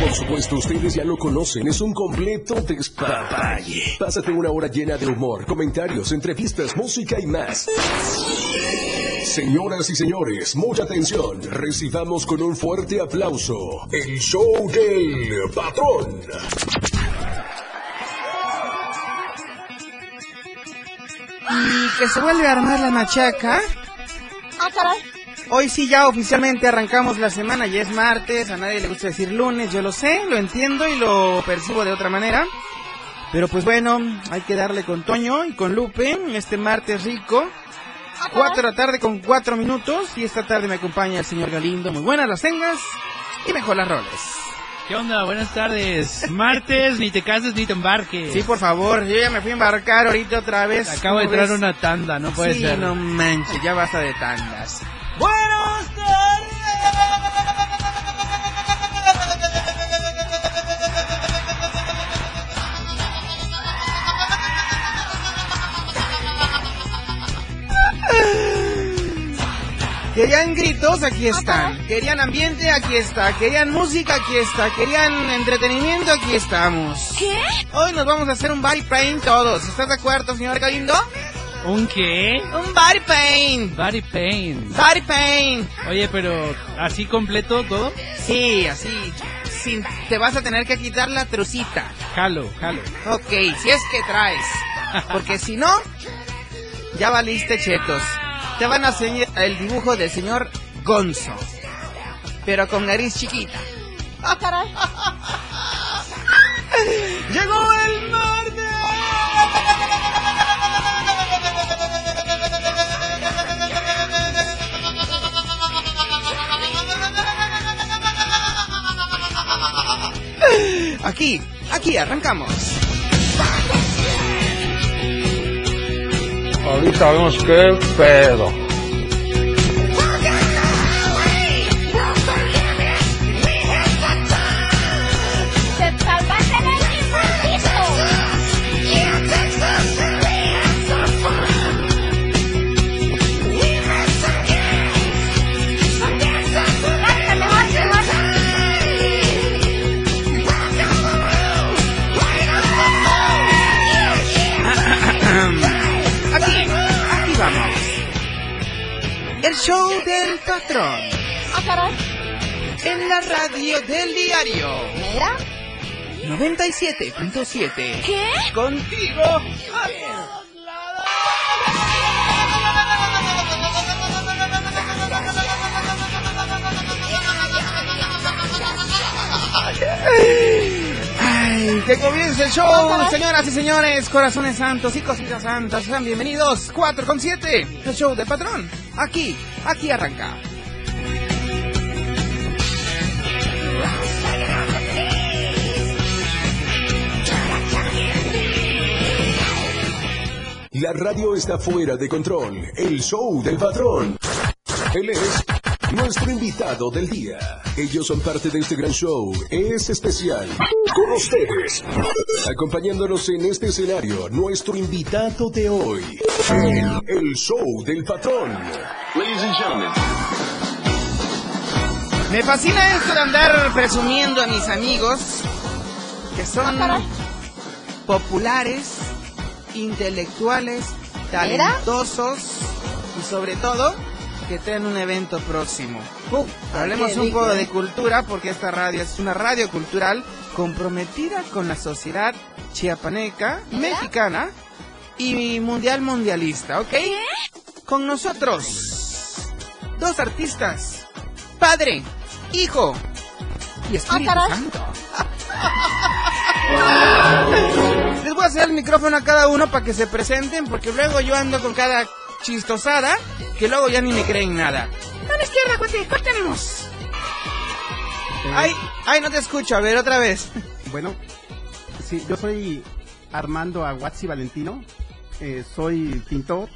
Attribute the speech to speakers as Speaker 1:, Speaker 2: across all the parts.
Speaker 1: Por supuesto, ustedes ya lo conocen, es un completo despapalle. Pásate una hora llena de humor, comentarios, entrevistas, música y más. Señoras y señores, mucha atención. Recibamos con un fuerte aplauso el show del patrón.
Speaker 2: Y que se vuelve a armar la machaca.
Speaker 3: Ah, caray.
Speaker 2: Hoy sí ya oficialmente arrancamos la semana, ya es martes, a nadie le gusta decir lunes, yo lo sé, lo entiendo y lo percibo de otra manera. Pero pues bueno, hay que darle con Toño y con Lupe, este martes rico. Cuatro de la tarde con cuatro minutos y esta tarde me acompaña el señor Galindo. Muy buenas las tengas y mejor las roles.
Speaker 4: ¿Qué onda? Buenas tardes. Martes, ni te cases ni te embarques.
Speaker 2: Sí, por favor, yo ya me fui a embarcar ahorita otra vez.
Speaker 4: Acabo de
Speaker 2: ¿Cómo
Speaker 4: entrar
Speaker 2: ves?
Speaker 4: una tanda, no puede
Speaker 2: sí,
Speaker 4: ser.
Speaker 2: no manches, ya basta de tandas. Buenas Querían gritos, aquí están. Querían ambiente, aquí está. Querían música, aquí está. Querían entretenimiento, aquí estamos.
Speaker 3: ¿Qué?
Speaker 2: Hoy nos vamos a hacer un body paint todos. ¿Estás de acuerdo, señor Galindo?
Speaker 4: ¿Un qué?
Speaker 2: Un body paint.
Speaker 4: Body pain.
Speaker 2: Body paint.
Speaker 4: Oye, pero ¿así completo todo?
Speaker 2: Sí, así. Sin, te vas a tener que quitar la trucita.
Speaker 4: Jalo, jalo.
Speaker 2: Ok, si es que traes. Porque si no, ya valiste chetos. Te van a hacer el dibujo del señor Gonzo. Pero con nariz chiquita.
Speaker 3: Ah, caray.
Speaker 2: ¡Llegó Aquí, aquí arrancamos.
Speaker 5: Ahorita vemos qué pedo.
Speaker 3: 4.
Speaker 2: En la radio del diario.
Speaker 3: ¿Mira?
Speaker 2: 97.7.
Speaker 3: ¿Qué?
Speaker 2: Contigo. Ay, que comience el show, señoras y señores, corazones santos y cositas santas, sean bienvenidos 4 con 7, el show de patrón. Aquí, aquí arranca.
Speaker 1: La radio está fuera de control. El show del patrón. Él es nuestro invitado del día. Ellos son parte de este gran show. Es especial. Con ustedes. Acompañándonos en este escenario, nuestro invitado de hoy. El show del patrón.
Speaker 2: Me fascina esto de andar presumiendo a mis amigos que son populares, intelectuales, talentosos y sobre todo que traen un evento próximo. Hablemos
Speaker 3: qué
Speaker 2: un poco
Speaker 3: rico.
Speaker 2: de cultura porque esta radio es una radio cultural comprometida con la sociedad chiapaneca, mexicana y mundial mundialista, ¿ok? Con nosotros, dos artistas, padre, hijo y Espíritu
Speaker 3: caray.
Speaker 2: Santo. Voy a hacer el micrófono a cada uno para que se presenten, porque luego yo ando con cada chistosada que luego ya ni me creen nada. A la izquierda, cuate, ¿cuál tenemos? Ay, ay, no te escucho. A ver, otra vez.
Speaker 6: Bueno, sí, yo soy Armando Aguazzi Valentino, eh, soy pintor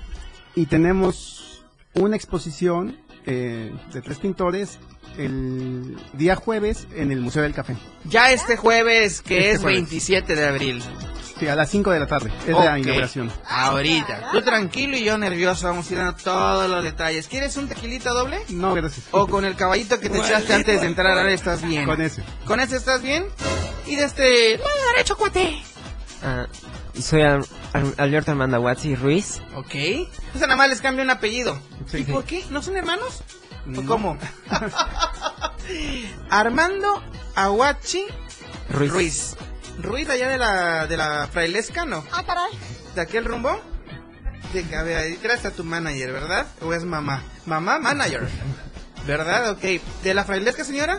Speaker 6: y tenemos una exposición eh, de tres pintores el día jueves en el Museo del Café.
Speaker 2: Ya este jueves, que
Speaker 6: Este
Speaker 2: es
Speaker 6: jueves.
Speaker 2: 27 de abril.
Speaker 6: Sí, a las 5 de la tarde, es
Speaker 2: Ok.
Speaker 6: la inauguración.
Speaker 2: Ahorita. Tú tranquilo y yo nervioso. Vamos a ir dando todos los detalles. ¿Quieres un tequilita doble?
Speaker 6: No, gracias.
Speaker 2: O con el caballito que te echaste antes de entrar, ahora estás bien.
Speaker 6: Con ese.
Speaker 2: ¿Con ese estás bien? Y de este... lado derecho, cuate.
Speaker 7: Ah, soy Ar- Ar- Alberto Armando Watsi Ruiz.
Speaker 2: Ok. Pues nada más les cambio un apellido.
Speaker 6: Sí.
Speaker 2: ¿Y por qué? ¿No son hermanos? ¿O
Speaker 6: No.
Speaker 2: cómo? Armando Aguachi
Speaker 7: Ruiz.
Speaker 2: Ruiz. Ruiz allá de la, de la frailesca, ¿no?
Speaker 3: Ah, caray.
Speaker 2: ¿De aquel rumbo? De, a ver, ahí traes a tu manager, ¿verdad? ¿O es mamá? Mamá, manager. ¿Verdad? Ok. ¿De la frailesca, señora?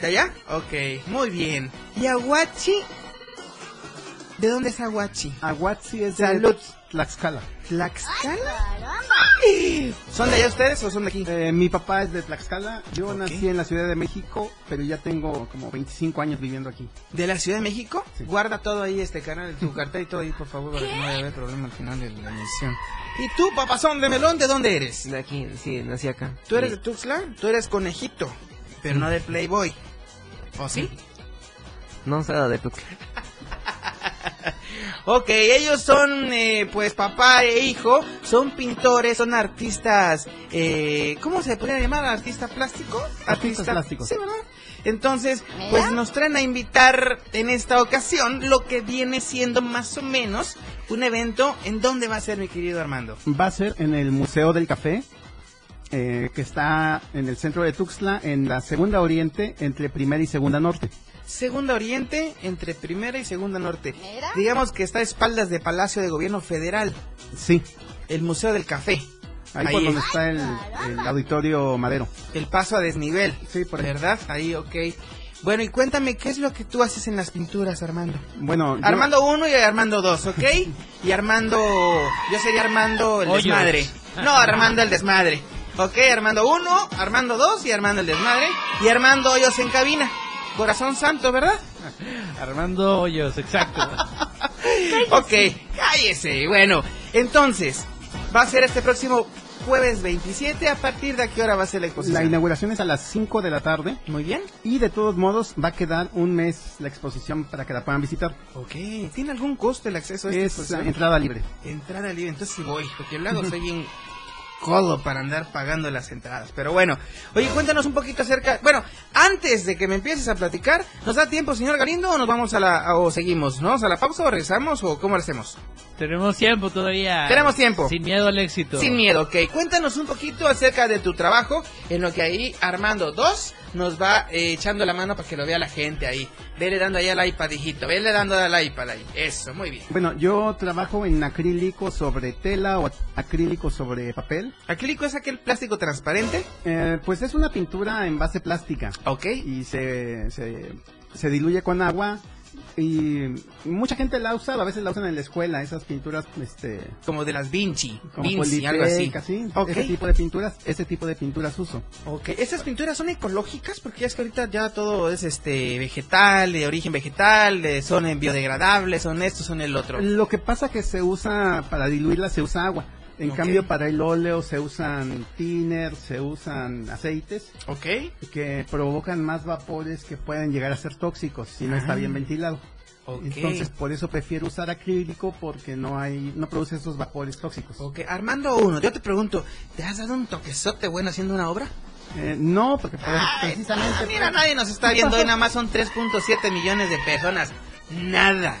Speaker 2: ¿De allá? Ok, muy bien. ¿Y Aguachi? ¿De dónde es Aguachi?
Speaker 6: Aguazzi es
Speaker 2: Salud.
Speaker 6: de Tlaxcala.
Speaker 2: ¿Tlaxcala? ¿Son de allá ustedes o son de aquí?
Speaker 6: Eh, mi papá es de Tlaxcala, yo nací en la Ciudad de México, pero ya tengo como 25 años viviendo aquí.
Speaker 2: ¿De la Ciudad de México?
Speaker 6: Sí.
Speaker 2: Guarda todo ahí, este canal, tu cartel y todo ahí, por favor, para que no vaya a haber problema al final de la emisión. ¿Y tú, papazón de melón, de dónde eres?
Speaker 7: De aquí, sí, nací acá.
Speaker 2: ¿Tú eres de. Tuxtla? Tú eres conejito, pero no de Playboy. ¿O sí?
Speaker 7: No, soy de Tuxtla.
Speaker 2: Ok, ellos son, eh, pues, papá e hijo, son pintores, son artistas, eh, ¿cómo se podría llamar? ¿Artista plástico?
Speaker 6: Artistas plásticos.
Speaker 2: Sí, ¿verdad? Entonces, pues nos traen a invitar en esta ocasión lo que viene siendo más o menos un evento. ¿En dónde va a ser, mi querido Armando?
Speaker 6: Va a ser en el Museo del Café, eh, que está en el centro de Tuxtla, en la segunda oriente, entre primera y segunda norte.
Speaker 2: Segunda Oriente, entre Primera y Segunda Norte.
Speaker 3: Mira.
Speaker 2: Digamos que está a espaldas de Palacio de Gobierno Federal,
Speaker 6: Sí,
Speaker 2: el Museo del Café.
Speaker 6: ahí,
Speaker 2: Ahí
Speaker 6: por
Speaker 2: es.
Speaker 6: donde está el, el auditorio Madero.
Speaker 2: El paso a desnivel.
Speaker 6: Sí, por ahí.
Speaker 2: ¿Verdad? Ahí, ok. Bueno, y cuéntame, ¿qué es lo que tú haces en las pinturas, Armando?
Speaker 6: Bueno, yo-
Speaker 2: Armando 1 y Armando 2, ¿ok? Y Armando... Yo sería Armando el
Speaker 4: Hoyos.
Speaker 2: desmadre. No, Armando el desmadre. Ok, Armando 1, Armando 2 y Armando el desmadre. Y Armando Hoyos en cabina. Corazón santo, ¿verdad?
Speaker 4: Armando Hoyos, exacto.
Speaker 2: Ok, cállese. Bueno, entonces, va a ser este próximo jueves 27. ¿A partir de qué hora va a ser la exposición?
Speaker 6: la inauguración es a las 5 de la tarde
Speaker 2: Muy bien.
Speaker 6: y de todos modos va a quedar un mes la exposición para que la puedan visitar.
Speaker 2: Ok. ¿Tiene algún costo el acceso a esta
Speaker 6: Es
Speaker 2: exposición?
Speaker 6: entrada libre.
Speaker 2: Entrada libre, entonces sí voy, porque luego soy bien codo para andar pagando las entradas. Pero bueno, oye, cuéntanos un poquito acerca. Bueno, antes de que me empieces a platicar, ¿nos da tiempo, señor Galindo, o nos vamos a la. a- o seguimos? ¿No? ¿A la pausa o regresamos o cómo lo hacemos?
Speaker 4: Tenemos tiempo todavía.
Speaker 2: Tenemos tiempo.
Speaker 4: Sin miedo al éxito.
Speaker 2: Sin miedo, ok. Cuéntanos un poquito acerca de tu trabajo, en lo que ahí Armando 2 nos va eh, echando la mano para que lo vea la gente ahí. Vele dando ahí al iPad, hijito. Vele dando al iPad ahí. Eso, muy bien.
Speaker 6: Bueno, yo trabajo en acrílico sobre tela o acrílico sobre papel.
Speaker 2: Acrílico es aquel plástico transparente.
Speaker 6: Eh, pues es una pintura en base plástica
Speaker 2: Ok.
Speaker 6: y se, se, se diluye con agua y mucha gente la usa, a veces la usan en la escuela, esas pinturas este
Speaker 2: Como de las Vinci.
Speaker 6: como
Speaker 2: Vinci, algo así. Ok.
Speaker 6: ese tipo de pinturas, ese tipo de pinturas uso.
Speaker 2: Ok. ¿Esas pinturas son ecológicas? Porque ya es que ahorita ya todo es este vegetal, de origen vegetal, de- son biodegradables, son esto, son el otro.
Speaker 6: Lo que pasa que se usa para diluirla se usa agua. En cambio para el óleo se usan thinner, se usan aceites
Speaker 2: Ok.
Speaker 6: que provocan más vapores que pueden llegar a ser tóxicos si no está
Speaker 2: Ah.
Speaker 6: bien ventilado.
Speaker 2: Ok.
Speaker 6: Entonces por eso prefiero usar acrílico porque no hay no produce esos vapores tóxicos.
Speaker 2: Ok, Armando uno, yo te pregunto, ¿te has dado un toquezote bueno haciendo una obra?
Speaker 6: Eh, no, porque
Speaker 2: Ay,
Speaker 6: precisamente
Speaker 2: ah, mira, nadie nos está viendo, hoy nada más son 3.7 millones de personas. Nada.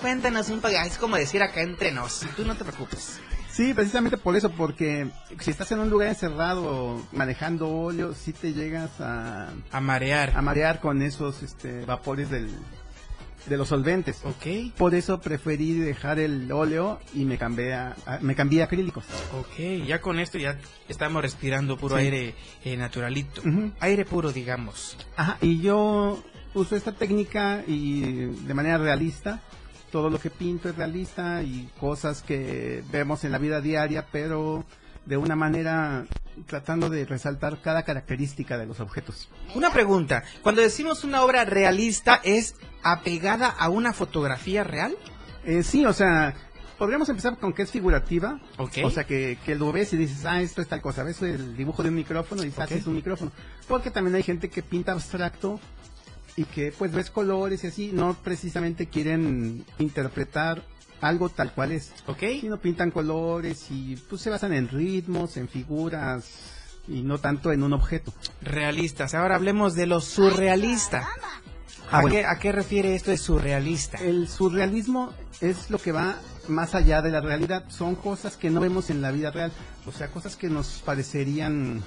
Speaker 2: Cuéntanos un poco, es como decir acá entre nos, tú no te preocupes.
Speaker 6: Sí, precisamente por eso, porque si estás en un lugar encerrado manejando óleo, sí te llegas a,
Speaker 2: A marear.
Speaker 6: a marear con esos este, vapores del, de los solventes.
Speaker 2: Ok,
Speaker 6: Por eso preferí dejar el óleo y me cambié a, a- me cambié a acrílicos.
Speaker 2: ok, ya con esto ya estamos respirando puro
Speaker 6: Sí.
Speaker 2: aire eh, naturalito. Aire puro, digamos.
Speaker 6: Ajá, y yo uso esta técnica y de manera realista. Todo lo que pinto es realista y cosas que vemos en la vida diaria, pero de una manera tratando de resaltar cada característica de los objetos.
Speaker 2: Una pregunta, cuando decimos una obra realista, ¿es apegada a una fotografía real?
Speaker 6: Eh, sí, o sea, podríamos empezar con que es figurativa.
Speaker 2: Ok.
Speaker 6: O sea, que, que lo ves y dices, ah, esto es tal cosa. Ves el dibujo de un micrófono y dices, ah, es un micrófono. Porque también hay gente que pinta abstracto y que pues ves colores y así, no precisamente quieren interpretar algo tal cual es.
Speaker 2: ¿Ok?
Speaker 6: Sino pintan colores y pues se basan en ritmos, en figuras y no tanto en un objeto.
Speaker 2: Realistas. Ahora hablemos de lo surrealista.
Speaker 6: Ah,
Speaker 2: ¿A,
Speaker 6: bueno.
Speaker 2: qué, ¿A qué refiere esto de surrealista?
Speaker 6: El surrealismo es lo que va más allá de la realidad. Son cosas que no vemos en la vida real. O sea, cosas que nos parecerían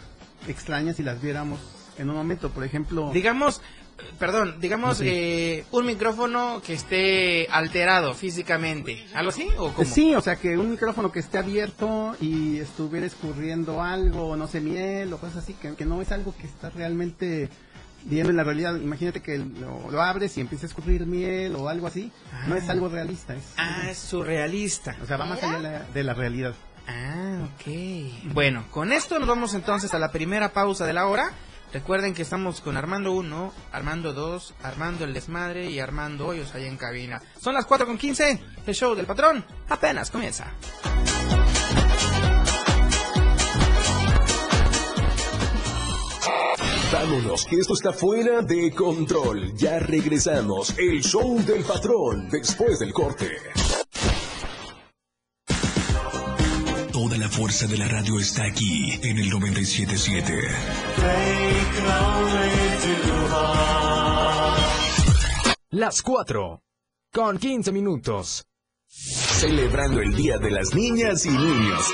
Speaker 6: extrañas si las viéramos en un momento. Por ejemplo,
Speaker 2: Digamos, perdón, digamos
Speaker 6: Sí.
Speaker 2: eh, un micrófono que esté alterado físicamente. ¿Algo así? ¿O cómo?
Speaker 6: sí, o sea, que un micrófono que esté abierto y estuviera escurriendo algo, no sé, miel o cosas así, que, que no es algo que está realmente viendo en la realidad. Imagínate que lo, lo abres y empieza a escurrir miel o algo así. No es algo realista. Es,
Speaker 2: Ah, es surrealista.
Speaker 6: o sea, va más allá de la, de la realidad.
Speaker 2: Ah, ok. Bueno, con esto nos vamos entonces a la primera pausa de la hora. Recuerden que estamos con Armando 1, Armando 2, Armando el Desmadre y Armando Hoyos allá en cabina. Son las 4 con 15. El show del patrón apenas comienza.
Speaker 8: Vámonos, que esto está fuera de control. Ya regresamos. El show del patrón después del corte.
Speaker 1: Fuerza de la radio está aquí en el 977.
Speaker 9: Las 4. Con 15 minutos.
Speaker 8: Celebrando el Día de las Niñas y Niños.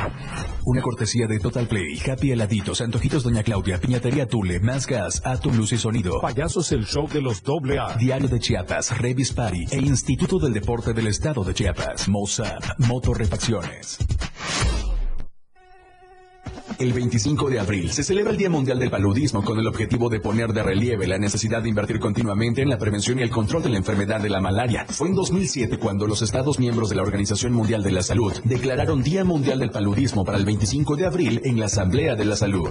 Speaker 8: Una cortesía de Total Play, Happy Heladitos, Antojitos Doña Claudia, Piñatería Tule, Más Gas, Atom Luz y Sonido.
Speaker 5: Payasos el show de los doble A.
Speaker 8: Diario de Chiapas, Revis Party e Instituto del Deporte del Estado de Chiapas, MOSAP, Motorrefacciones. El 25 de abril se celebra el Día Mundial del Paludismo con el objetivo de poner de relieve la necesidad de invertir continuamente en la prevención y el control de la enfermedad de la malaria. Fue en 2007 cuando los Estados miembros de la Organización Mundial de la Salud declararon Día Mundial del Paludismo para el 25 de abril en la Asamblea de la Salud.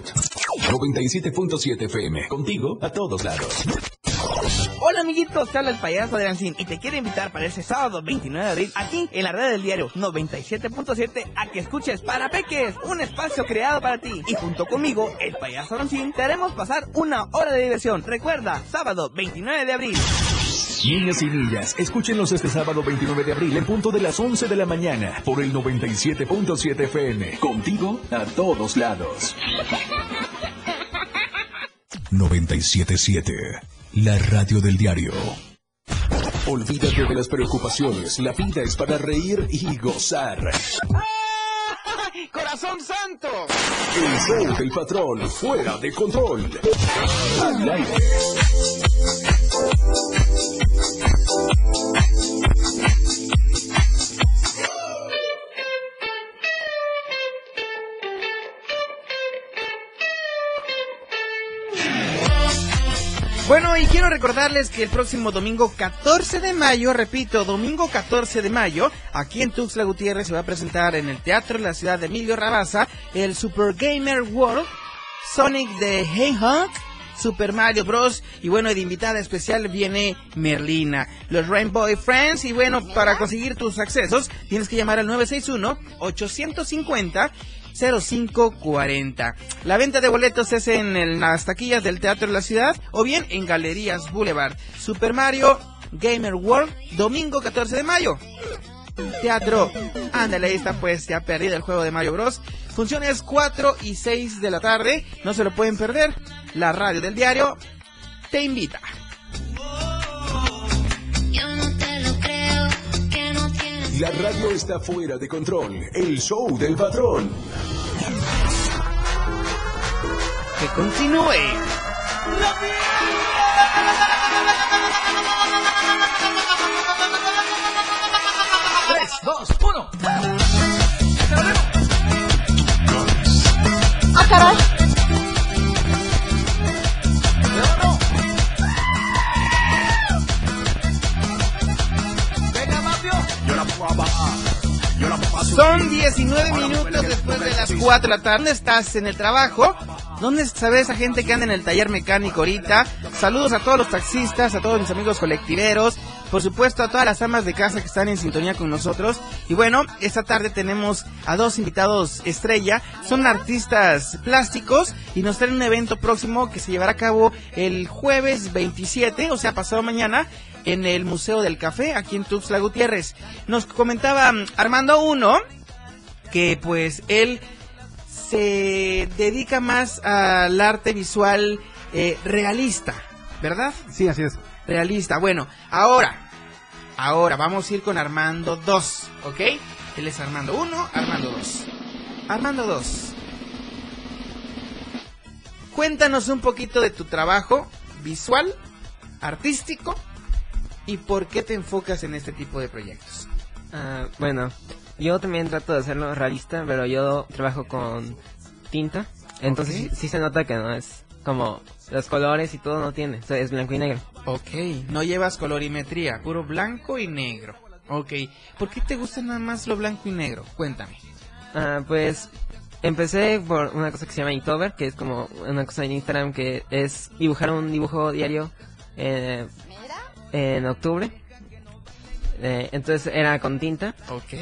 Speaker 8: 97.7 FM, contigo a todos lados.
Speaker 10: Hola amiguitos, te habla el payaso de Lancín y te quiero invitar para ese sábado 29 de abril aquí en la red del diario 97.7 a que escuches Para Peques, un espacio creado para ti. Y junto conmigo, el payaso Lancín, te haremos pasar una hora de diversión. Recuerda, sábado 29 de abril.
Speaker 8: Niñas y niñas, escúchenos este sábado 29 de abril en punto de las 11 de la mañana por el 97.7 FM. Contigo a todos lados.
Speaker 1: 977. La radio del diario.
Speaker 8: Olvídate de las preocupaciones. La vida es para reír y gozar.
Speaker 2: ¡Corazón santo!
Speaker 8: El show del patrón fuera de control. Al aire.
Speaker 2: Bueno, y quiero recordarles que el próximo domingo 14 de mayo, repito, domingo 14 de mayo, aquí en Tuxtla Gutiérrez se va a presentar en el Teatro de la Ciudad de Emilio Rabaza el Super Gamer World Sonic de Hedgehog, Super Mario Bros. Y bueno, de invitada especial viene Merlina, los Rainbow Friends. Y bueno, para conseguir tus accesos tienes que llamar al 961-850. 0540. La venta de boletos es en las taquillas del Teatro de la Ciudad o bien en Galerías Boulevard. Super Mario Gamer World, domingo 14 de mayo. Teatro, ándale, ahí está pues ya perdido el juego de Mario Bros. Funciones 4 y 6 de la tarde, no se lo pueden perder. La radio del diario te invita.
Speaker 1: La radio está fuera de control. El show del patrón.
Speaker 2: Que continúe.
Speaker 10: Tres, dos, uno.
Speaker 3: ¡Ah, caray!
Speaker 2: Son 19 minutos después de las 4 de la tarde. ¿Dónde estás? ¿En el trabajo? ¿Dónde sabe esa gente que anda en el taller mecánico ahorita? Saludos a todos los taxistas, a todos mis amigos colectiveros, por supuesto a todas las amas de casa que están en sintonía con nosotros. Y bueno, esta tarde tenemos a dos invitados estrella, son artistas plásticos y nos traen un evento próximo que se llevará a cabo el jueves 27, o sea, pasado mañana, en el Museo del Café, aquí en Tuxtla Gutiérrez. Nos comentaba mm, Armando Uno que pues él se dedica más al arte visual eh, realista, ¿verdad?
Speaker 6: Sí, así es.
Speaker 2: Realista. Bueno, ahora, ahora vamos a ir con Armando 2, ¿ok? Él es Armando 1, Armando 2. Armando 2. Cuéntanos un poquito de tu trabajo visual, artístico y por qué te enfocas en este tipo de proyectos.
Speaker 7: Ah, bueno, yo también trato de hacerlo realista, pero yo trabajo con tinta. Entonces
Speaker 2: Ok.
Speaker 7: sí, sí se nota que no es como los colores y todo no tiene. o sea, es blanco y negro.
Speaker 2: Ok, no llevas colorimetría, puro blanco y negro. Ok, ¿por qué te gusta nada más lo blanco y negro? Cuéntame.
Speaker 7: Ah, pues empecé por una cosa que se llama Inktober, que es como una cosa en Instagram que es dibujar un dibujo diario eh, en octubre. Eh, entonces era con tinta.
Speaker 2: Ok.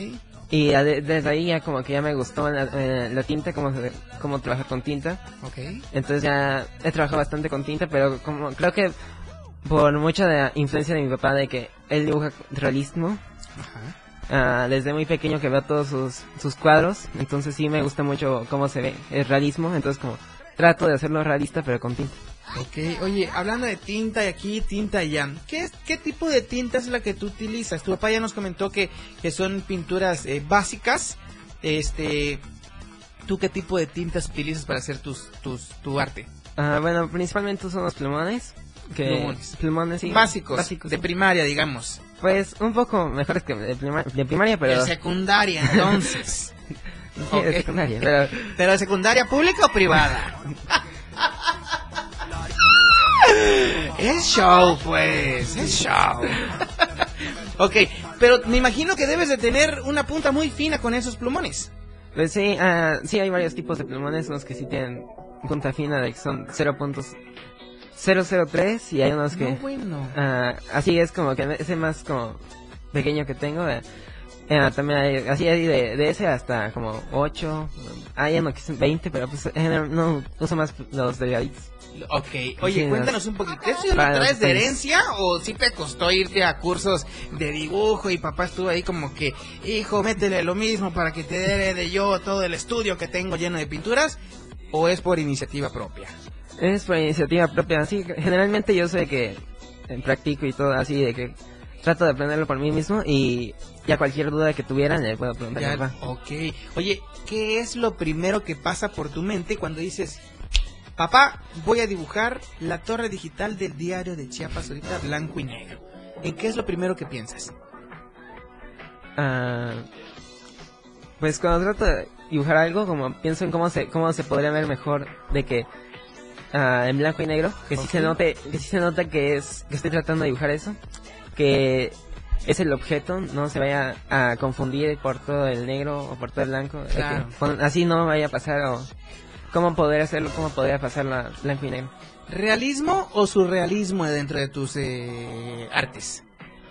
Speaker 7: Y desde ahí ya como que ya me gustó la, eh, la tinta, cómo, cómo trabajar con tinta.
Speaker 2: Ok.
Speaker 7: Entonces ya he trabajado bastante con tinta, pero como creo que por mucha de influencia de mi papá de que él dibuja realismo, ah, desde muy pequeño que veo todos sus, sus cuadros, entonces sí me gusta mucho cómo se ve el realismo, entonces como trato de hacerlo realista pero con tinta.
Speaker 2: Ok, oye, hablando de tinta y aquí, tinta y allá, ¿qué, es- ¿qué tipo de tinta es la que tú utilizas? Tu papá ya nos comentó que, que son pinturas eh, básicas. Este, ¿Tú qué tipo de tintas utilizas para hacer tus, tus, tu arte?
Speaker 7: Ah, bueno, principalmente son los plumones. Que,
Speaker 2: Plumones.
Speaker 7: plumones, sí.
Speaker 2: Básicos,
Speaker 7: Básicos,
Speaker 2: de
Speaker 7: sí.
Speaker 2: primaria, digamos.
Speaker 7: Pues un poco mejores que de, prima- de primaria, pero...
Speaker 2: De secundaria, entonces.
Speaker 7: Sí, de secundaria, pero...
Speaker 2: ¿Pero de secundaria pública o privada? es show, pues, es show. ok, pero me imagino que debes de tener una punta muy fina con esos plumones.
Speaker 7: Pues sí, ah, sí hay varios tipos de plumones, unos que sí tienen punta fina de que son 0.003 y hay unos que...
Speaker 2: No, bueno.
Speaker 7: ah, así es como que ese más como pequeño que tengo. eh, eh, también hay, así hay de, de ese hasta como 8, hay uno que son 20, pero pues eh, no, no uso más los delgaditos.
Speaker 2: Ok, oye,
Speaker 7: Sí,
Speaker 2: cuéntanos un poquito. ¿Eso lo traes de herencia o sí te costó irte a cursos de dibujo y papá estuvo ahí como que, hijo, métele lo mismo para que te dé de yo todo el estudio que tengo lleno de pinturas? ¿O es por iniciativa propia?
Speaker 7: Es por iniciativa propia, que generalmente yo sé que eh, practico y todo así de que trato de aprenderlo por mí mismo y ya cualquier duda que tuvieran le puedo preguntar a
Speaker 2: Ya,
Speaker 7: mi papá.
Speaker 2: ok. Oye, ¿qué es lo primero que pasa por tu mente cuando dices, papá, voy a dibujar la torre digital del diario de Chiapas ahorita blanco y negro? ¿En qué es lo primero que piensas?
Speaker 7: Ah, pues cuando trato de dibujar algo, como pienso en cómo se, cómo se podría ver mejor de que ah, en blanco y negro, que sí se note, que sí se nota que es, que estoy tratando de dibujar eso, que es el objeto, no se vaya a confundir por todo el negro o por todo el blanco, que así no vaya a pasar o cómo poder hacerlo, cómo podría pasarlo a blanco y negro.
Speaker 2: ¿Realismo o surrealismo dentro de tus eh, artes?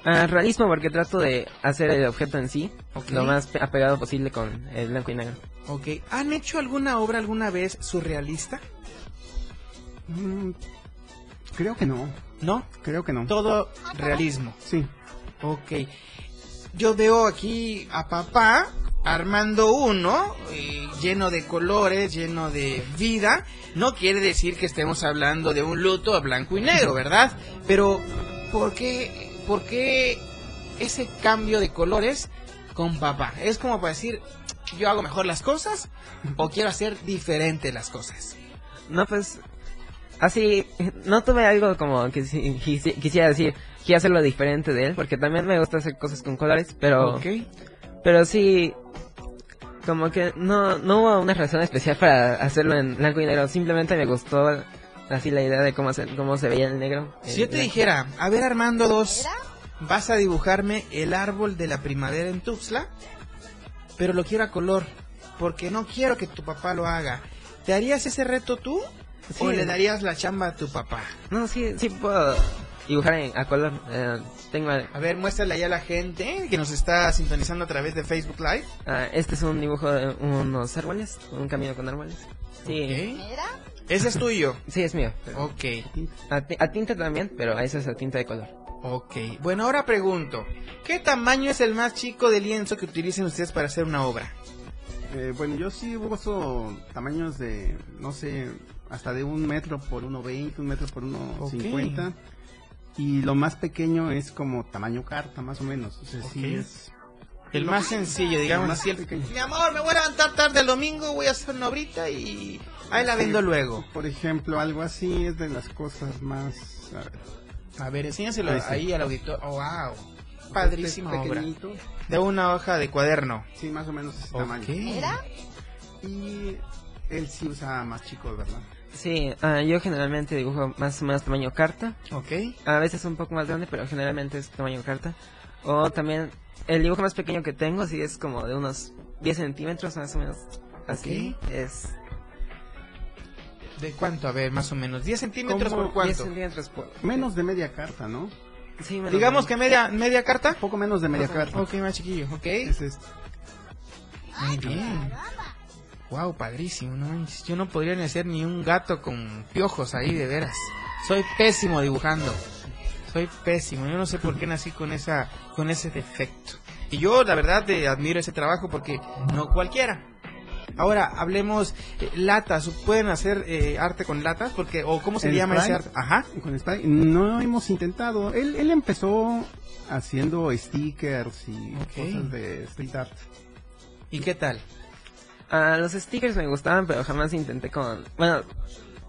Speaker 7: Ah, realismo porque trato de hacer el objeto en sí lo más pe- apegado posible con el blanco y negro.
Speaker 2: Ok. ¿Han hecho alguna obra alguna vez surrealista?
Speaker 6: Mm, Creo que no.
Speaker 2: ¿No?
Speaker 6: Creo que no.
Speaker 2: Todo realismo.
Speaker 6: Sí.
Speaker 2: Ok. Yo veo aquí a papá armando uno eh, lleno de colores, lleno de vida. No quiere decir que estemos hablando de un luto a blanco y negro, ¿verdad? Pero, ¿por qué, por qué ese cambio de colores con papá? Es como para decir, yo hago mejor las cosas o quiero hacer diferente las cosas.
Speaker 7: No, pues, así, no tuve algo como que si- quisi- quisiera decir, quiero hacerlo diferente de él, porque también me gusta hacer cosas con colores, pero,
Speaker 2: Ok.
Speaker 7: Pero sí, como que no, no hubo una razón especial para hacerlo en blanco y negro, simplemente me gustó así la idea de cómo se, cómo se veía el negro.
Speaker 2: Si yo te dijera, a ver Armando 2, vas a dibujarme el árbol de la primavera en Tuxtla, pero lo quiero a color, porque no quiero que tu papá lo haga. ¿Te harías ese reto tú?
Speaker 7: Sí.
Speaker 2: ¿O le darías la chamba a tu papá?
Speaker 7: No, sí, sí puedo dibujar en- a color. eh, tengo,
Speaker 2: A ver, muéstrale ahí a la gente que nos está sintonizando a través de Facebook Live.
Speaker 7: ah, este es un dibujo de unos árboles, un camino con árboles. Sí.
Speaker 2: Ese es tuyo.
Speaker 7: Sí, es mío.
Speaker 2: Ok.
Speaker 7: A, ti- a tinta también, pero esa es a tinta de color.
Speaker 2: Ok. Bueno, ahora pregunto, ¿qué tamaño es el más chico de lienzo que utilicen ustedes para hacer una obra?
Speaker 6: Eh, bueno, yo sí uso tamaños de, no sé, hasta de un metro por uno veinte, un metro por uno
Speaker 2: Ok.
Speaker 6: Y lo más pequeño es como tamaño carta, más o menos. O sea, sí
Speaker 2: Ok.
Speaker 6: es...
Speaker 2: El más sencillo, digamos
Speaker 6: más
Speaker 2: así. el-
Speaker 6: pequeño.
Speaker 2: Mi amor, me voy a levantar tarde el domingo, voy a hacer una obrita y ahí la vendo luego.
Speaker 6: Por ejemplo, algo así es de las cosas más... a ver,
Speaker 2: A ver, enséñaselo
Speaker 6: Ahí sí.
Speaker 2: ahí al auditor. Oh, wow. Padrísima
Speaker 6: este
Speaker 2: obra. De una hoja de cuaderno.
Speaker 6: Sí, más o menos ese
Speaker 2: Ok.
Speaker 6: tamaño. Y él sí usa más chico, ¿verdad?
Speaker 7: Sí, ah, yo generalmente dibujo más o menos tamaño carta.
Speaker 2: Ok.
Speaker 7: A veces un poco más grande, pero generalmente es tamaño carta. O también el dibujo más pequeño que tengo, sí es como de unos 10 centímetros más o menos. Así es.
Speaker 2: ¿De cuánto? A ver, más o menos. ¿10 centímetros por cuánto?
Speaker 7: 10 centímetros por...
Speaker 6: Menos de media carta, ¿no?
Speaker 7: Sí, menos
Speaker 2: Digamos que media, media carta.
Speaker 6: Poco menos de media carta.
Speaker 2: Ok, más chiquillo, ok.
Speaker 6: Es este.
Speaker 2: Muy bien. Wow, padrísimo, no. Yo no podría ni hacer ni un gato con piojos ahí, de veras. Soy pésimo dibujando. Soy pésimo. Yo no sé por qué nací con esa, con ese defecto. Y yo, la verdad, te admiro ese trabajo porque no cualquiera. Ahora, hablemos eh, latas. ¿Pueden hacer eh, arte con latas? Porque, o ¿cómo se
Speaker 6: ¿El
Speaker 2: llama ese arte? Ajá.
Speaker 6: Con spray. No hemos intentado. Él, él empezó haciendo stickers y cosas de street art.
Speaker 2: ¿Y qué tal?
Speaker 7: Ah, los stickers me gustaban, pero jamás intenté con... Bueno,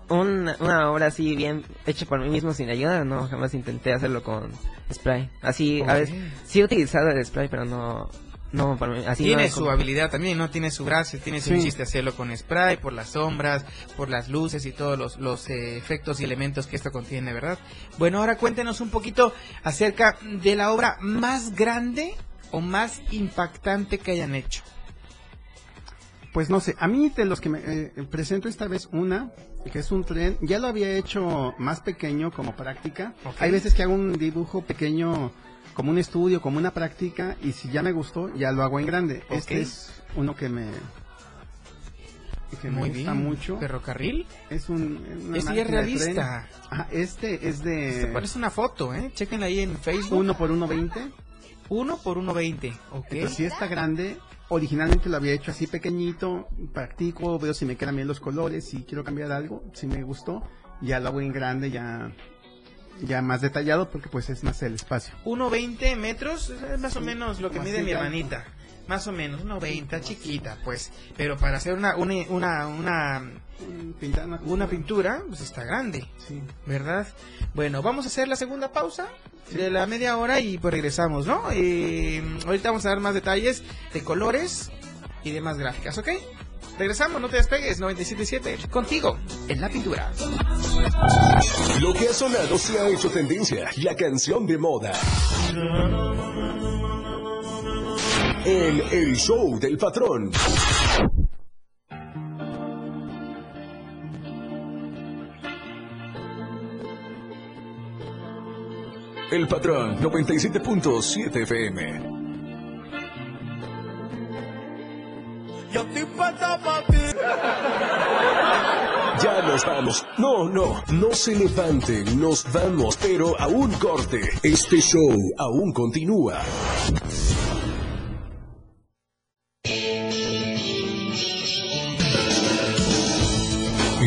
Speaker 7: una, una obra así bien hecha por mí mismo sin ayuda, no, jamás intenté hacerlo con spray. Así, a veces, sí he utilizado el spray, pero no... No, por mí, así
Speaker 2: tiene
Speaker 7: no
Speaker 2: su
Speaker 7: como-
Speaker 2: habilidad también, ¿no? Tiene su gracia, tiene su
Speaker 6: Sí.
Speaker 2: chiste hacerlo con spray, por las sombras, por las luces y todos los, los eh, efectos y elementos que esto contiene, ¿verdad? Bueno, ahora cuéntenos un poquito acerca de la obra más grande o más impactante que hayan hecho.
Speaker 6: Pues no sé, a mí de los que me eh, presento esta vez una, que es un tren, ya lo había hecho más pequeño como práctica. Hay veces que hago un dibujo pequeño como un estudio, como una práctica, y si ya me gustó, ya lo hago en grande. Este es uno que me, que me gusta
Speaker 2: bien.
Speaker 6: mucho.
Speaker 2: ¿Ferrocarril?
Speaker 6: Es un...
Speaker 2: Este es
Speaker 6: de
Speaker 2: realista.
Speaker 6: Ajá, este es
Speaker 2: Se
Speaker 6: de
Speaker 2: parece una foto, ¿eh? Chequenla ahí en Facebook.
Speaker 6: uno por 1.20.
Speaker 2: Uno por 1.20. Ok.
Speaker 6: Entonces, si está grande, originalmente lo había hecho así pequeñito, practico, veo si me quedan bien los colores, si quiero cambiar algo, si me gustó, ya lo hago en grande, ya ya más detallado porque pues es más el espacio.
Speaker 2: 1.20 metros, es más o menos lo que mide mi hermanita. Más o menos, 1.20, chiquita, pues. Pero para hacer una, una, una, una,
Speaker 6: Pintar una,
Speaker 2: una pintura, pues está grande,
Speaker 6: Sí.
Speaker 2: ¿verdad? Bueno, vamos a hacer la segunda pausa de la media hora y pues regresamos, ¿no? Eh, ahorita vamos a dar más detalles de colores y de más gráficas, ¿ok? Regresamos, no te despegues, 97.7, contigo, en la pintura.
Speaker 1: Lo que ha sonado se ha hecho tendencia, la canción de moda. En el show del patrón. El patrón 97.7 FM.
Speaker 11: Yo estoy puesta pa' ti.
Speaker 1: Ya nos vamos. No, no, no se levanten, nos vamos, pero a un corte. Este show aún continúa.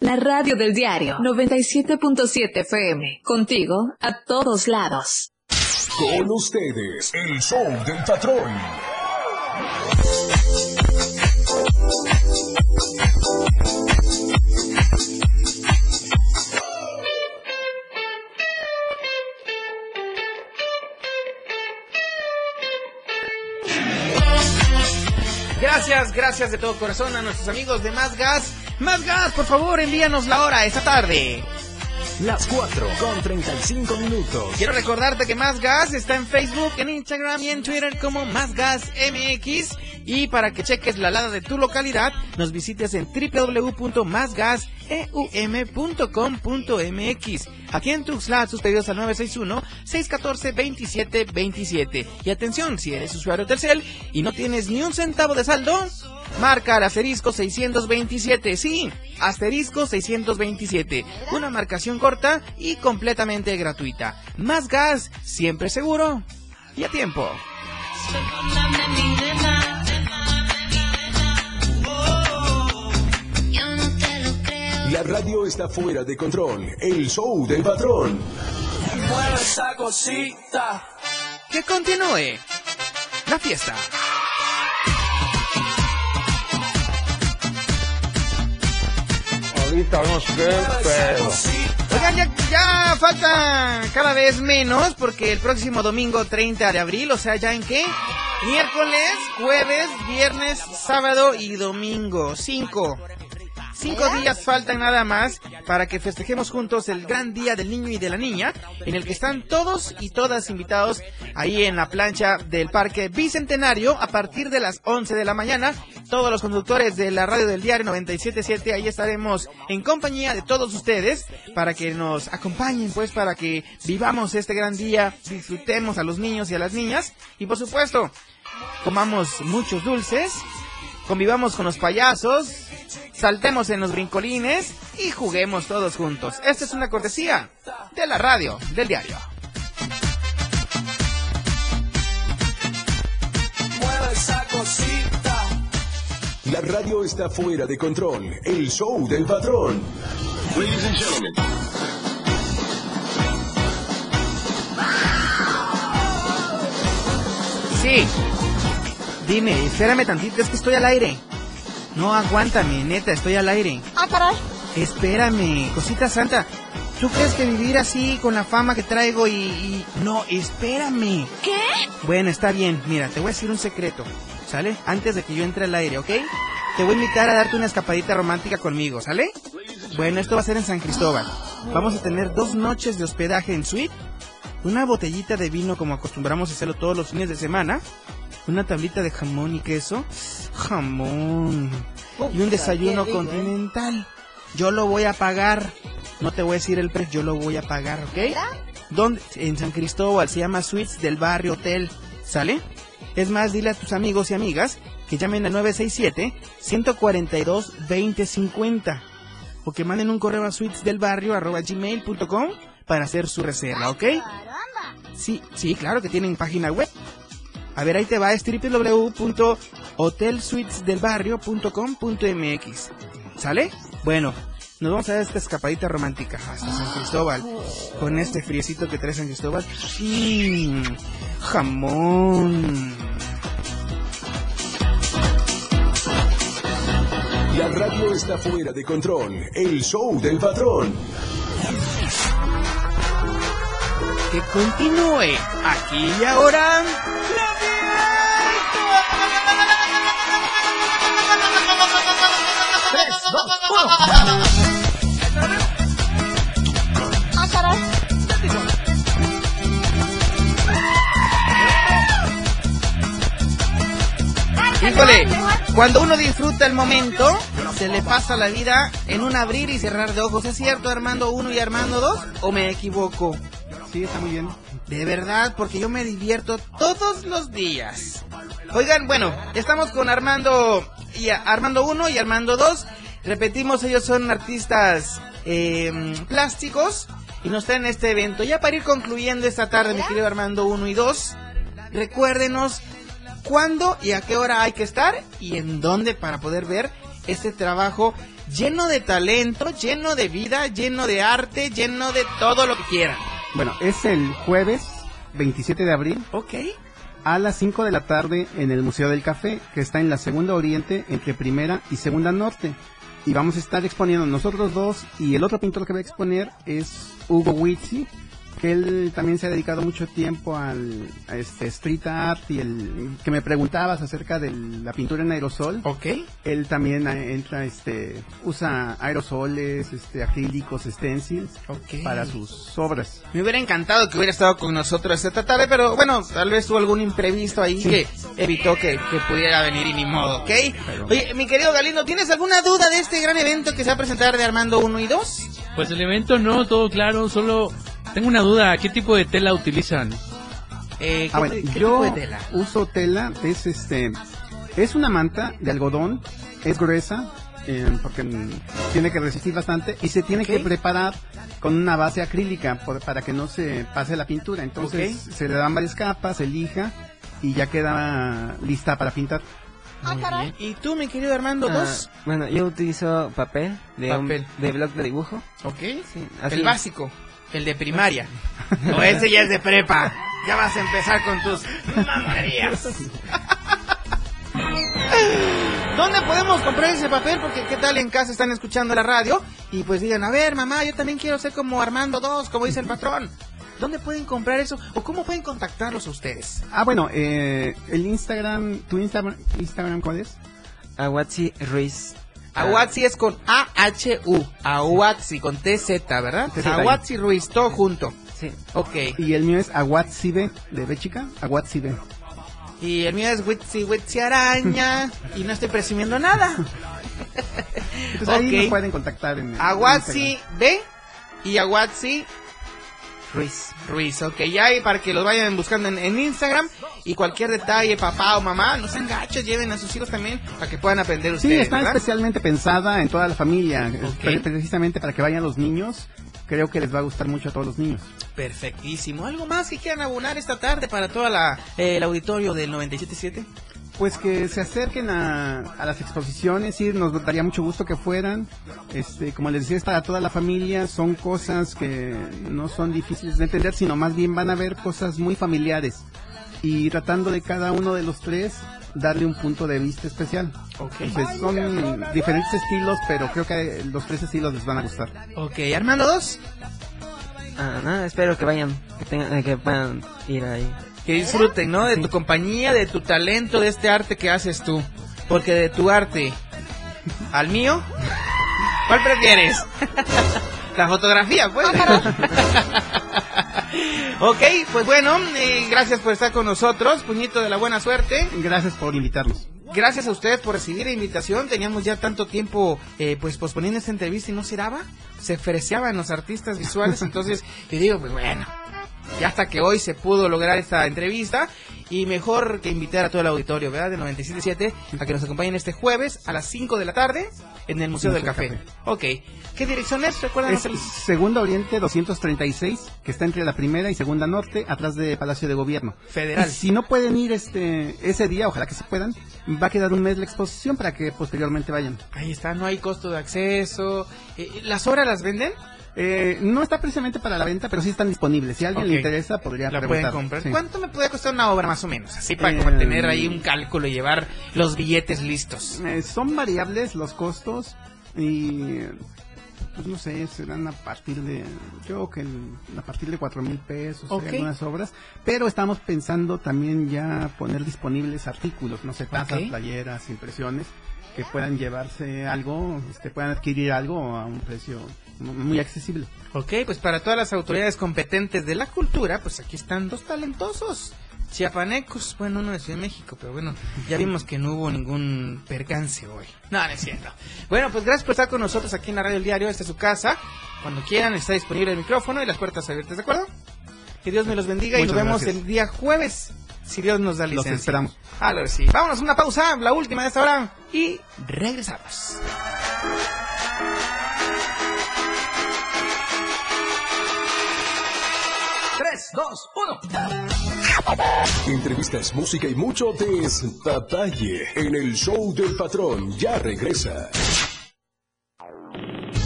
Speaker 11: La radio del diario 97.7 FM. Contigo a todos lados.
Speaker 1: Con ustedes, el show del patrón.
Speaker 2: Gracias, gracias de todo corazón a nuestros amigos de Más Gas. Más Gas, por favor, envíanos la hora esta tarde.
Speaker 12: Las 4 con 35 minutos.
Speaker 2: Quiero recordarte que Más Gas está en Facebook, en Instagram y en Twitter como Más Gas MX. Y para que cheques la alada de tu localidad, nos visites en www.másgaseum.com.mx. Aquí en Tuxtla, sus pedidos al 961-614-2727. Y atención, si eres usuario Telcel y no tienes ni un centavo de saldo, marca al asterisco 627. Sí, asterisco 627. Una marcación corta y completamente gratuita. Más gas, siempre seguro y a tiempo.
Speaker 1: La radio está fuera de control. El show del patrón.
Speaker 13: Mueve esa cosita.
Speaker 2: Que continúe la fiesta.
Speaker 5: Ahorita no sé qué pedo.
Speaker 2: Oigan, ya, ya falta cada vez menos porque el próximo domingo 30 de abril, o sea, ¿ya en qué? Miércoles, jueves, viernes, sábado y domingo. Cinco. Cinco días faltan nada más para que festejemos juntos el gran día del niño y de la niña, en el que están todos y todas invitados ahí en la plancha del Parque Bicentenario a partir de las 11 de la mañana. Todos los conductores de la radio del diario 977, ahí estaremos en compañía de todos ustedes para que nos acompañen, pues para que vivamos este gran día, disfrutemos a los niños y a las niñas. Y por supuesto comamos muchos dulces, convivamos con los payasos, saltemos en los brincolines y juguemos todos juntos. Esta es una cortesía de la radio del diario.
Speaker 13: Mueve esa cosita.
Speaker 1: La radio está fuera de control. El show del patrón. Ladies and gentlemen.
Speaker 2: Sí. Dime, espérame tantito, es que estoy al aire. No, aguántame, neta, estoy al aire.
Speaker 3: Ah, caray.
Speaker 2: Espérame, cosita santa. ¿Tú crees que vivir así con la fama que traigo y, y- No, espérame.
Speaker 3: ¿Qué?
Speaker 2: Bueno, está bien. Mira, te voy a decir un secreto. ¿Sale? Antes de que yo entre al aire, ¿ok? Te voy a invitar a darte una escapadita romántica conmigo, ¿sale? Bueno, esto va a ser en San Cristóbal. Vamos a tener dos noches de hospedaje en suite, una botellita de vino como acostumbramos a hacerlo todos los fines de semana, una tablita de jamón y queso, jamón y un desayuno
Speaker 3: ¿eh?
Speaker 2: continental. Yo lo voy a pagar. No te voy a decir el precio, yo lo voy a pagar, ¿ok? ¿Dónde? En San Cristóbal, se llama Suites del Barrio Hotel. ¿Sale? Es más, dile a tus amigos y amigas que llamen al 967-142-2050 o que manden un correo a suitesdelbarrio arroba gmail.com para hacer su reserva, ¿ok? Sí, sí, claro que tienen página web. A ver, ahí te va, es www.hotelsuitesdelbarrio.com.mx. ¿Sale? Bueno, nos vamos a dar esta escapadita romántica hasta San Cristóbal. Con este friecito que trae San Cristóbal. Mmm, jamón.
Speaker 1: La radio está fuera de control. El show del patrón.
Speaker 2: Que continúe aquí y ahora.
Speaker 3: Tres, dos, uno.
Speaker 2: Híjole, cuando uno disfruta el momento, se le pasa la vida en un abrir y cerrar de ojos. ¿Es cierto, Armando 1 y Armando 2? ¿O me equivoco?
Speaker 6: Sí, está muy bien.
Speaker 2: De verdad, porque yo me divierto todos los días. Oigan, bueno, estamos con Armando y Armando 1 y Armando 2. Repetimos, ellos son artistas eh, plásticos y nos traen este evento. Ya para ir concluyendo esta tarde, mi querido Armando 1 y 2, recuérdenos cuándo y a qué hora hay que estar y en dónde para poder ver este trabajo lleno de talento, lleno de vida, lleno de arte, lleno de todo lo que quieran.
Speaker 6: Bueno, es el jueves 27 de abril.
Speaker 2: Ok.
Speaker 6: A las 5 de la tarde en el Museo del Café, que está en la Segunda Oriente, entre Primera y Segunda Norte. Y vamos a estar exponiendo nosotros dos y el otro pintor que va a exponer es Hugo Witsi, que él también se ha dedicado mucho tiempo al a este street art y el que me preguntabas acerca de la pintura en aerosol.
Speaker 2: Ok.
Speaker 6: Él también entra este usa aerosoles, este acrílicos, stencils
Speaker 2: Ok.
Speaker 6: para sus obras.
Speaker 2: Me hubiera encantado que hubiera estado con nosotros esta tarde, pero bueno, tal vez tuvo algún imprevisto ahí que evitó que, que pudiera venir y ni modo, ¿ok? Oye, mi querido Galindo, ¿tienes alguna duda de este gran evento que se va a presentar de Armando 1 y 2?
Speaker 4: Pues el evento no, todo claro, solo tengo una duda, ¿qué tipo de tela utilizan?
Speaker 2: Eh,
Speaker 6: Ah, bueno, yo uso tela, es este, es una manta de algodón, es gruesa, eh, porque tiene que resistir bastante y se tiene que preparar con una base acrílica por- para que no se pase la pintura. Entonces se le dan varias capas, se lija y ya queda lista para pintar.
Speaker 2: ¿Y tú, mi querido Armando
Speaker 7: Ah,
Speaker 2: 2?
Speaker 7: bueno, yo utilizo papel de, un-
Speaker 2: Papel.
Speaker 7: de blog de dibujo.
Speaker 2: ¿Ok?
Speaker 7: así.
Speaker 2: El básico, el de primaria. o ese ya es de prepa. Ya vas a empezar con tus mamerías. ¿Dónde podemos comprar ese papel? Porque qué tal en casa están escuchando la radio y pues digan, a ver mamá, yo también quiero ser como Armando 2, como dice el patrón. ¿Dónde pueden comprar eso? ¿O cómo pueden contactarlos a ustedes?
Speaker 6: Ah, bueno, eh, el Instagram, ¿tu Instagram, Instagram cuál es?
Speaker 7: Aguatsi Ruiz.
Speaker 2: Awatsi es con A-H-U. Awatsi con T-Z, ¿verdad?
Speaker 6: TZ.
Speaker 2: Awatsi Ruiz, todo junto.
Speaker 7: Sí.
Speaker 2: Ok.
Speaker 6: Y el mío es Aguatsibe, de B chica, Aguatsibe.
Speaker 2: Y el mío es Witsi Witsi Araña. y no estoy presumiendo nada.
Speaker 6: Entonces ahí
Speaker 2: Ok.
Speaker 6: nos pueden contactar en en
Speaker 2: Aguatsi B y Aguatsi
Speaker 7: Ruiz.
Speaker 2: Ruiz, ok, ya hay para que los vayan buscando en, en Instagram y cualquier detalle, papá o mamá, no sean gachos, lleven a sus hijos también para que puedan aprender
Speaker 6: Sí, está
Speaker 2: ¿verdad?
Speaker 6: especialmente pensada en toda la familia, pre- precisamente para que vayan los niños. Creo que les va a gustar mucho a todos los niños.
Speaker 2: Perfectísimo. ¿Algo más que quieran abonar esta tarde para toda la eh, el auditorio del 97.7?
Speaker 6: Pues que se acerquen a, a las exposiciones, sí, nos daría mucho gusto que fueran. Este, como les decía, es para toda la familia, son cosas que no son difíciles de entender, sino más bien van a ver cosas muy familiares. Y tratando de cada uno de los tres darle un punto de vista especial. Entonces, son diferentes estilos, pero creo que los tres estilos les van a gustar.
Speaker 2: Ok, Armando dos.
Speaker 7: Ah, nada, espero que vayan, que, tengan, que puedan ir ahí.
Speaker 2: Que disfruten, ¿no? De tu compañía, de tu talento, de este arte que haces tú. Porque de tu arte al mío, ¿cuál prefieres? La fotografía, pues. ok, pues bueno, eh, gracias por estar con nosotros, puñito de la buena suerte.
Speaker 6: Gracias por invitarnos.
Speaker 2: Gracias a ustedes por recibir la invitación. Teníamos ya tanto tiempo eh, pues posponiendo esta entrevista y no se daba. Se ofreciaban los artistas visuales. Entonces yo digo, pues bueno, ya hasta que hoy se pudo lograr esta entrevista. Y mejor que invitar a todo el auditorio, ¿verdad? De 97.7 a que nos acompañen este jueves a las 5 de la tarde en el Museo del Café. Ok. ¿Qué dirección es? ¿Recuerdan?
Speaker 6: Es Segunda Oriente 236, que está entre la primera y segunda norte, atrás de Palacio de Gobierno.
Speaker 2: Federal.
Speaker 6: Y si no pueden ir este ese día, ojalá que se puedan, va a quedar un mes la exposición para que posteriormente vayan.
Speaker 2: Ahí está, no hay costo de acceso. Eh, ¿Las obras las venden?
Speaker 6: Eh, no está precisamente para la venta, pero sí están disponibles. Si a alguien le interesa, podría
Speaker 2: La pueden comprar.
Speaker 6: Sí.
Speaker 2: ¿Cuánto me puede costar una obra más o menos? Así para
Speaker 6: Eh,
Speaker 2: como tener ahí un cálculo y llevar los billetes listos.
Speaker 6: Eh, son variables los costos y pues no sé, serán a partir de, yo creo que el- a partir de cuatro mil pesos, algunas obras, pero estamos pensando también ya poner disponibles artículos, no sé, tazas,
Speaker 2: Ok.
Speaker 6: playeras, impresiones, que puedan llevarse algo, este, puedan adquirir algo a un precio muy accesible.
Speaker 2: Ok, pues para todas las autoridades competentes de la cultura, pues aquí están dos talentosos. Chiapanecos, bueno, uno de Ciudad de México, pero bueno, ya vimos que no hubo ningún percance hoy. No, no es cierto. Bueno, pues gracias por estar con nosotros aquí en la Radio El Diario, esta es su casa. Cuando quieran está disponible el micrófono y las puertas abiertas, ¿de acuerdo? Que Dios me los bendiga y nos vemos
Speaker 6: gracias.
Speaker 2: el día jueves, si Dios nos da
Speaker 6: Los
Speaker 2: licencia.
Speaker 6: esperamos.
Speaker 2: Ah, lo sí. Vámonos a una pausa, la última de esta hora, y regresamos.
Speaker 12: Tres, dos, uno.
Speaker 1: Entrevistas, música y mucho despapalle en el show del patrón. Ya regresa.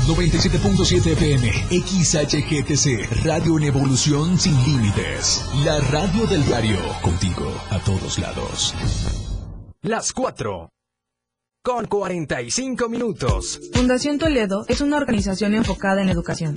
Speaker 8: 97.7 FM, XHGTC, Radio en Evolución Sin Límites. La radio del diario, contigo a todos lados.
Speaker 12: Las cuatro. Con 45 minutos.
Speaker 14: Fundación Toledo es una organización enfocada en la educación.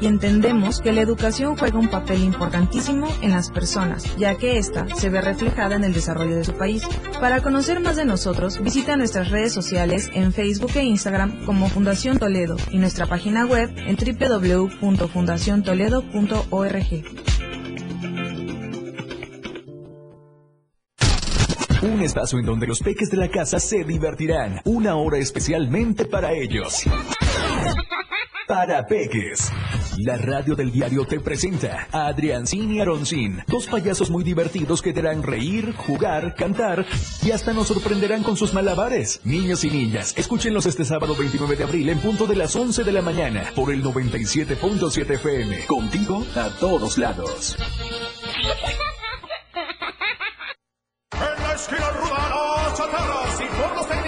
Speaker 14: y entendemos que la educación juega un papel importantísimo en las personas, ya que ésta se ve reflejada en el desarrollo de su país. Para conocer más de nosotros, visita nuestras redes sociales en Facebook e Instagram como Fundación Toledo y nuestra página web en www.fundaciontoledo.org.
Speaker 8: Un espacio en donde los peques de la casa se divertirán. Una hora especialmente para ellos. Para Peques. La radio del diario te presenta a Adriancín y Aroncín, dos payasos muy divertidos que te harán reír, jugar, cantar y hasta nos sorprenderán con sus malabares. Niños y niñas, escúchenlos este sábado 29 de abril en punto de las 11 de la mañana por el 97.7 FM. Contigo a todos lados.
Speaker 13: En la esquina chatarras y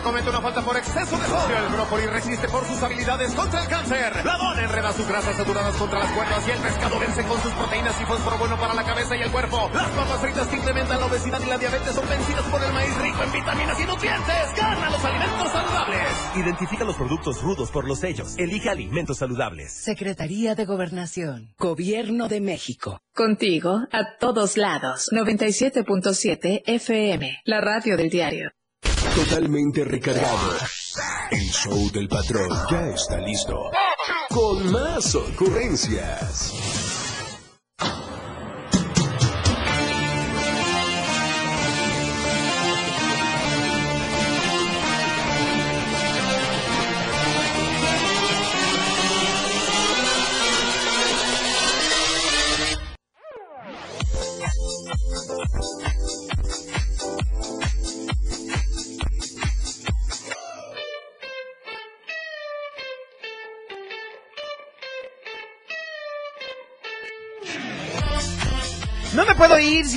Speaker 13: le comete una falta por exceso de sodio. El brócoli resiste por sus habilidades contra el cáncer. La dona enreda sus grasas saturadas contra las cuerdas y el pescado vence con sus proteínas y fósforo bueno para la cabeza y el cuerpo. Las papas fritas que incrementan la obesidad y la diabetes son vencidas por el maíz rico en vitaminas y nutrientes. Gana los alimentos saludables.
Speaker 15: Identifica los productos rudos por los sellos. Elige alimentos saludables.
Speaker 16: Secretaría de Gobernación. Gobierno de México.
Speaker 11: Contigo a todos lados. 97.7 FM, la radio del diario.
Speaker 1: Totalmente recargado. El show del patrón ya está listo. con más ocurrencias.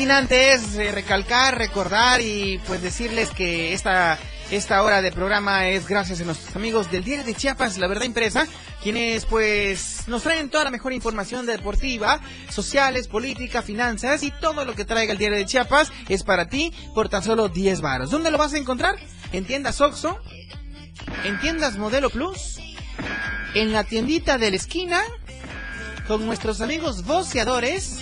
Speaker 2: Sin antes eh, recalcar, recordar y pues decirles que esta, esta hora de programa es gracias a nuestros amigos del Diario de Chiapas, La Verdad Impresa, quienes pues nos traen toda la mejor información deportiva, sociales, política, finanzas y todo lo que traiga el Diario de Chiapas es para ti por tan solo 10 varos. ¿Dónde lo vas a encontrar? En tiendas Oxxo, en tiendas Modelo Plus, en la tiendita de la esquina, con nuestros amigos voceadores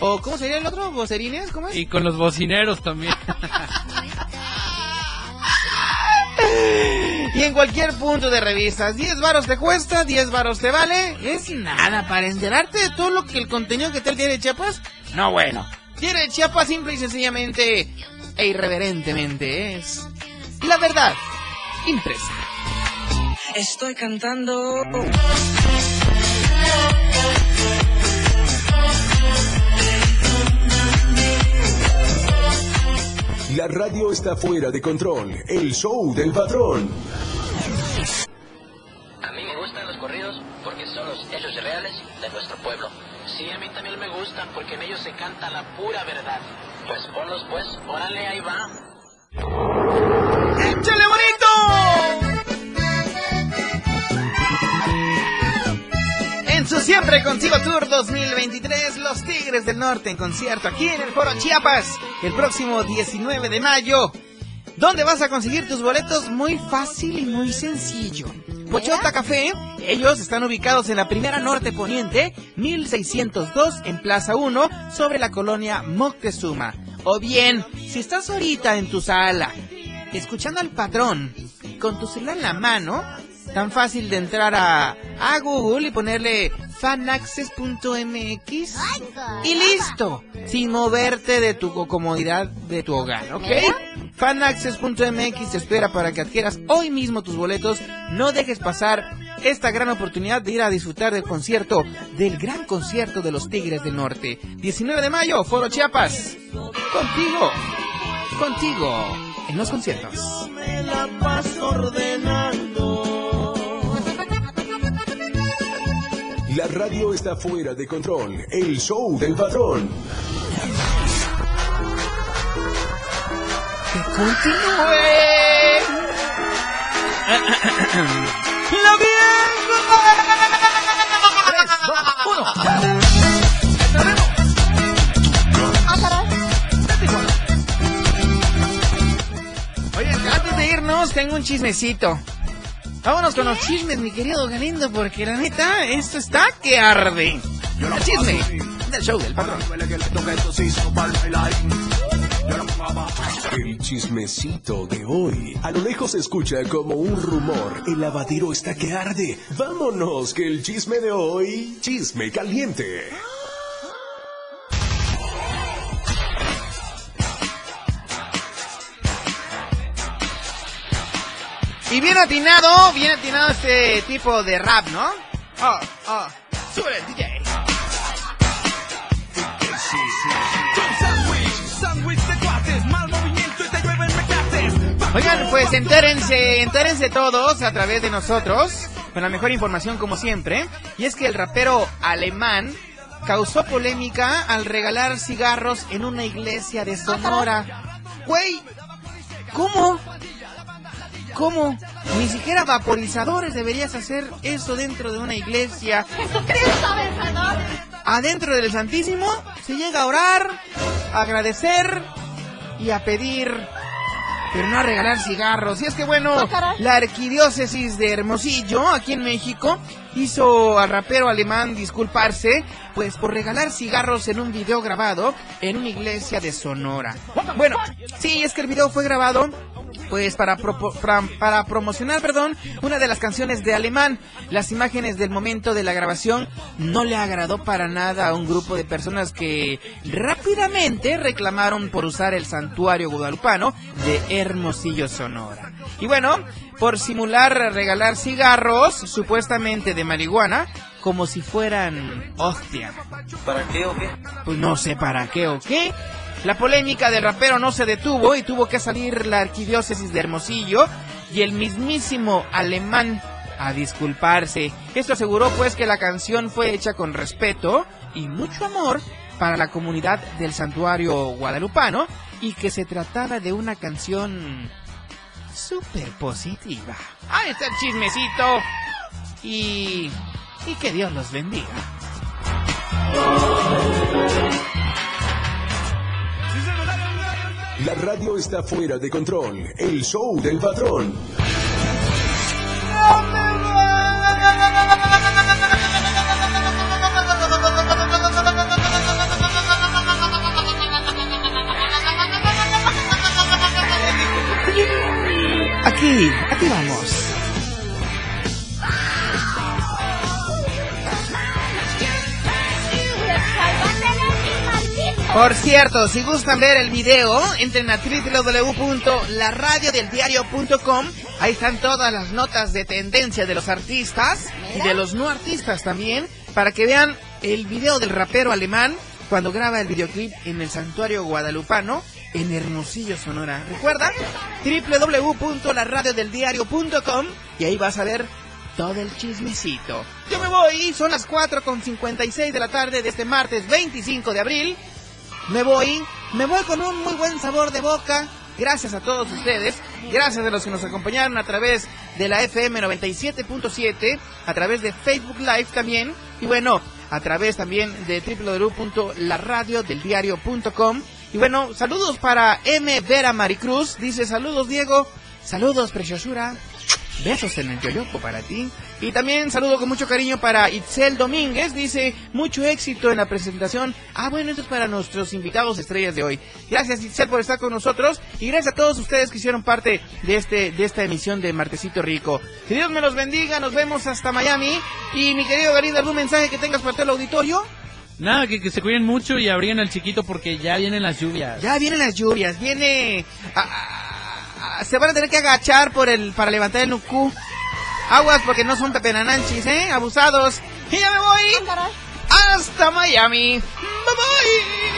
Speaker 2: ¿O cómo sería el otro? ¿Vocerines? ¿Cómo es?
Speaker 4: Y con los bocineros también.
Speaker 2: y en cualquier punto de revistas, 10 varos te cuesta, 10 varos te vale. Es nada para enterarte de todo lo que el contenido que te de Chiapas. No, bueno. De Chiapas simple y sencillamente e irreverentemente es la verdad impresa.
Speaker 16: Estoy cantando.
Speaker 1: La radio está fuera de control. El show del patrón.
Speaker 17: A mí me gustan los corridos porque son los hechos reales de nuestro pueblo.
Speaker 18: Sí, a mí también me gustan porque en ellos se canta la pura verdad.
Speaker 17: Pues ponlos pues, órale, ahí va.
Speaker 2: Siempre Contigo Tour 2023, los Tigres del Norte en concierto aquí en el Foro Chiapas el próximo 19 de mayo. ¿Dónde vas a conseguir tus boletos? Muy fácil y muy sencillo. Pochota Café, ellos están ubicados en la primera norte poniente, 1602 en Plaza 1, sobre la colonia Moctezuma. O bien, si estás ahorita en tu sala, escuchando al patrón, con tu celular en la mano, tan fácil de entrar a, a Google y ponerle fanaccess.mx y listo, sin moverte de tu comodidad de tu hogar, ¿ok? Fanaccess.mx te espera para que adquieras hoy mismo tus boletos. No dejes pasar esta gran oportunidad de ir a disfrutar del concierto, del gran concierto de los Tigres del Norte. 19 de mayo, Foro Chiapas. Contigo, contigo, en los conciertos.
Speaker 1: La radio está fuera de control. El show del patrón.
Speaker 2: ¡Que continúe! ¡La Oye, antes de irnos, tengo un chismecito. Vámonos con los chismes, mi querido Galindo, porque la neta, esto está que arde. El chisme del show del patrón.
Speaker 1: El chismecito de hoy. A lo lejos se escucha como un rumor. El lavadero está que arde. Vámonos, que el chisme de hoy, chisme caliente.
Speaker 2: Y bien atinado, bien atinado este tipo de rap, ¿no? Oh, oh, sube el DJ. Oigan, pues entérense, entérense todos a través de nosotros, con la mejor información como siempre. Y es que el rapero alemán causó polémica al regalar cigarros en una iglesia de Sonora. Güey, ¿cómo? ¿Cómo? Ni siquiera vaporizadores deberías hacer eso dentro de una iglesia.
Speaker 3: ¡Jesucristo vencedor!
Speaker 2: Adentro del Santísimo se llega a orar, a agradecer y a pedir, pero no a regalar cigarros. Y es que bueno, la arquidiócesis de Hermosillo, aquí en México, hizo al rapero alemán disculparse, pues por regalar cigarros en un video grabado en una iglesia de Sonora. Bueno, sí, es que el video fue grabado pues para, para, para, promocionar, perdón, una de las canciones de Alemán. Las imágenes del momento de la grabación no le agradó para nada a un grupo de personas que rápidamente reclamaron por usar el santuario guadalupano de Hermosillo, Sonora. Y bueno, por simular regalar cigarros, supuestamente de marihuana, como si fueran hostia.
Speaker 17: ¿Para qué o qué?
Speaker 2: Pues no sé para qué o qué. La polémica del rapero no se detuvo y tuvo que salir la arquidiócesis de Hermosillo y el mismísimo alemán a disculparse. Esto aseguró pues que la canción fue hecha con respeto y mucho amor para la comunidad del santuario guadalupano y que se trataba de una canción súper positiva. Ahí está el chismecito y, y que Dios los bendiga.
Speaker 1: La radio está fuera de control. El show del patrón.
Speaker 2: Aquí, aquí vamos. Por cierto, si gustan ver el video, entren a www.laradiodeldiario.com. Ahí están todas las notas de tendencia de los artistas y de los no artistas también, para que vean el video del rapero alemán cuando graba el videoclip en el santuario guadalupano en Hermosillo, Sonora. Recuerda www.laradiodeldiario.com y ahí vas a ver todo el chismecito. Yo me voy, son las 4 con 56 de la tarde de este martes 25 de abril. Me voy, me voy con un muy buen sabor de boca. Gracias a todos ustedes, gracias a los que nos acompañaron a través de la FM 97.7, a través de Facebook Live también, y bueno, a través también de www.laradiodeldiario.com. Y bueno, saludos para M. Vera Maricruz, dice saludos Diego, saludos preciosura, besos en el yoyopo para ti. Y también saludo con mucho cariño para Itzel Domínguez. Dice, mucho éxito en la presentación. Ah, bueno, esto es para nuestros invitados estrellas de hoy. Gracias Itzel por estar con nosotros. Y gracias a todos ustedes que hicieron parte de, este, de esta emisión de Martecito Rico. Que Dios me los bendiga. Nos vemos hasta Miami. Y mi querido Garida, ¿algún mensaje que tengas para todo el auditorio?
Speaker 4: Nada, que, que se cuiden mucho y abrían al chiquito porque ya vienen las lluvias.
Speaker 2: Ya vienen las lluvias. Viene... se van a tener que agachar por el para levantar el nucú. Aguas porque no son pepenananchis, ¿eh? Abusados. Y ya me voy. Hasta Miami. Bye bye.